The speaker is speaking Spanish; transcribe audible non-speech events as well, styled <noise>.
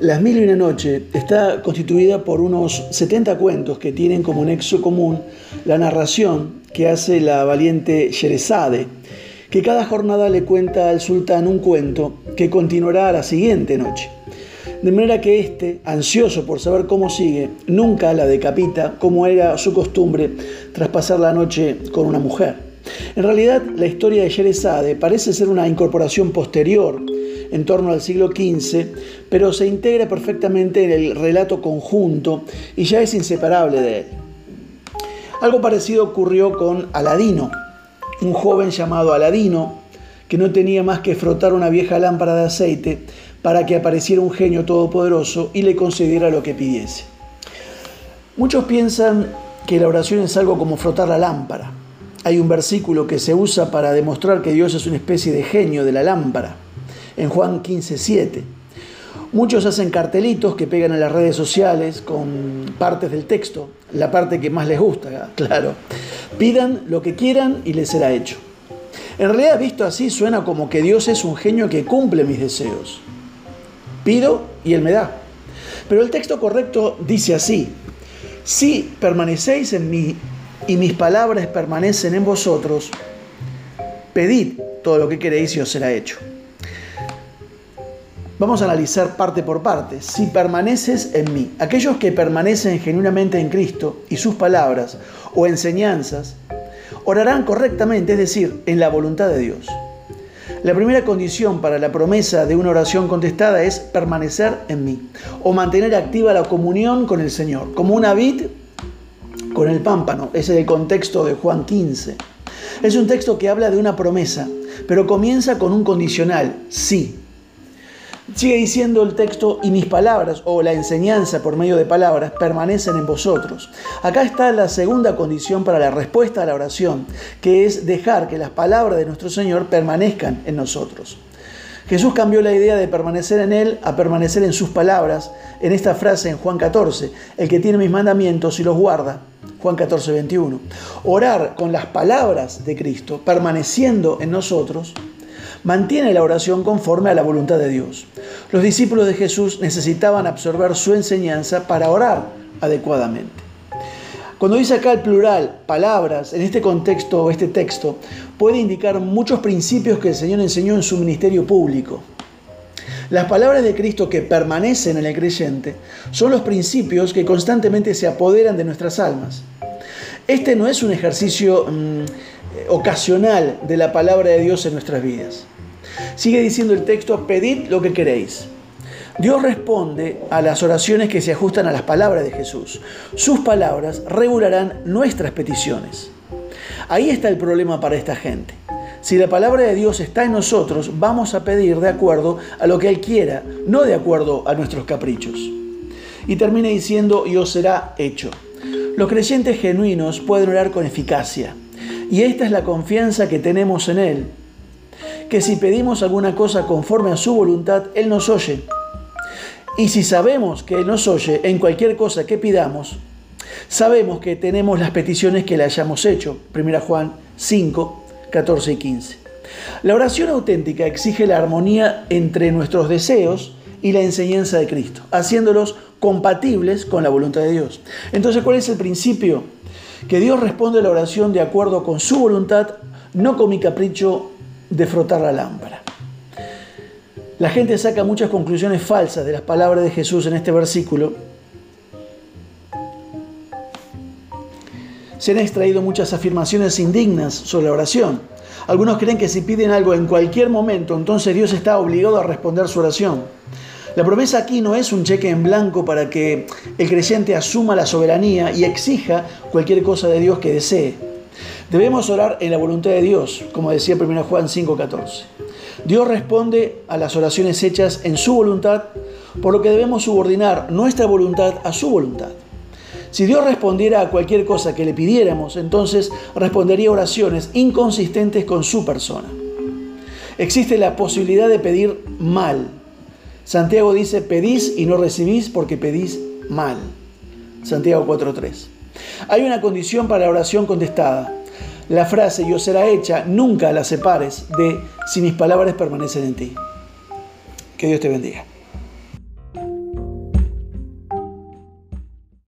Las Mil y una Noche está constituida por unos 70 cuentos que tienen como nexo común la narración que hace la valiente Sherezade, que cada jornada le cuenta al sultán un cuento que continuará la siguiente noche. De manera que éste, ansioso por saber cómo sigue, nunca la decapita como era su costumbre tras pasar la noche con una mujer. En realidad, la historia de Sherezade parece ser una incorporación posterior en torno al siglo XV, pero se integra perfectamente en el relato conjunto y ya es inseparable de él. Algo parecido ocurrió con Aladino, un joven llamado Aladino, que no tenía más que frotar una vieja lámpara de aceite para que apareciera un genio todopoderoso y le concediera lo que pidiese. Muchos piensan que la oración es algo como frotar la lámpara. Hay un versículo que se usa para demostrar que Dios es una especie de genio de la lámpara en Juan 15, 7. Muchos hacen cartelitos que pegan en las redes sociales con partes del texto, la parte que más les gusta, <laughs> claro. Pidan lo que quieran y les será hecho. En realidad, visto así, suena como que Dios es un genio que cumple mis deseos. Pido y Él me da. Pero el texto correcto dice así, si permanecéis en mí y mis palabras permanecen en vosotros, pedid todo lo que queréis y os será hecho. Vamos a analizar parte por parte. Si permaneces en mí, aquellos que permanecen genuinamente en Cristo y sus palabras o enseñanzas, orarán correctamente, es decir, en la voluntad de Dios. La primera condición para la promesa de una oración contestada es permanecer en mí o mantener activa la comunión con el Señor, como una vid con el pámpano. Ese es el contexto de Juan 15. Es un texto que habla de una promesa, pero comienza con un condicional, sí. Sigue diciendo el texto, y mis palabras, o la enseñanza por medio de palabras, permanecen en vosotros. Acá está la segunda condición para la respuesta a la oración, que es dejar que las palabras de nuestro Señor permanezcan en nosotros. Jesús cambió la idea de permanecer en Él a permanecer en sus palabras en esta frase en Juan 14, el que tiene mis mandamientos y los guarda. Juan 14, 21. Orar con las palabras de Cristo, permaneciendo en nosotros, mantiene la oración conforme a la voluntad de Dios. Los discípulos de Jesús necesitaban absorber su enseñanza para orar adecuadamente. Cuando dice acá el plural, palabras, en este contexto o este texto, puede indicar muchos principios que el Señor enseñó en su ministerio público. Las palabras de Cristo que permanecen en el creyente son los principios que constantemente se apoderan de nuestras almas. Este no es un ejercicio mm, ocasional de la palabra de Dios en nuestras vidas. Sigue diciendo el texto, pedid lo que queréis. Dios responde a las oraciones que se ajustan a las palabras de Jesús. Sus palabras regularán nuestras peticiones. Ahí está el problema para esta gente. Si la palabra de Dios está en nosotros, vamos a pedir de acuerdo a lo que Él quiera, no de acuerdo a nuestros caprichos. Y termina diciendo, y os será hecho. Los creyentes genuinos pueden orar con eficacia. Y esta es la confianza que tenemos en Él, que si pedimos alguna cosa conforme a su voluntad, Él nos oye. Y si sabemos que Él nos oye en cualquier cosa que pidamos, sabemos que tenemos las peticiones que le hayamos hecho. 1 Juan 5, 14 y 15. La oración auténtica exige la armonía entre nuestros deseos y la enseñanza de Cristo, haciéndolos compatibles con la voluntad de Dios. Entonces, ¿cuál es el principio? Que Dios responde a la oración de acuerdo con su voluntad, no con mi capricho de frotar la lámpara. La gente saca muchas conclusiones falsas de las palabras de Jesús en este versículo. Se han extraído muchas afirmaciones indignas sobre la oración. Algunos creen que si piden algo en cualquier momento, entonces Dios está obligado a responder su oración. La promesa aquí no es un cheque en blanco para que el creyente asuma la soberanía y exija cualquier cosa de Dios que desee. Debemos orar en la voluntad de Dios, como decía 1 Juan 5:14. Dios responde a las oraciones hechas en su voluntad, por lo que debemos subordinar nuestra voluntad a su voluntad. Si Dios respondiera a cualquier cosa que le pidiéramos, entonces respondería oraciones inconsistentes con su persona. Existe la posibilidad de pedir mal, Santiago dice, pedís y no recibís porque pedís mal. Santiago 4.3. Hay una condición para la oración contestada. La frase yo será hecha, nunca la separes de si mis palabras permanecen en ti. Que Dios te bendiga.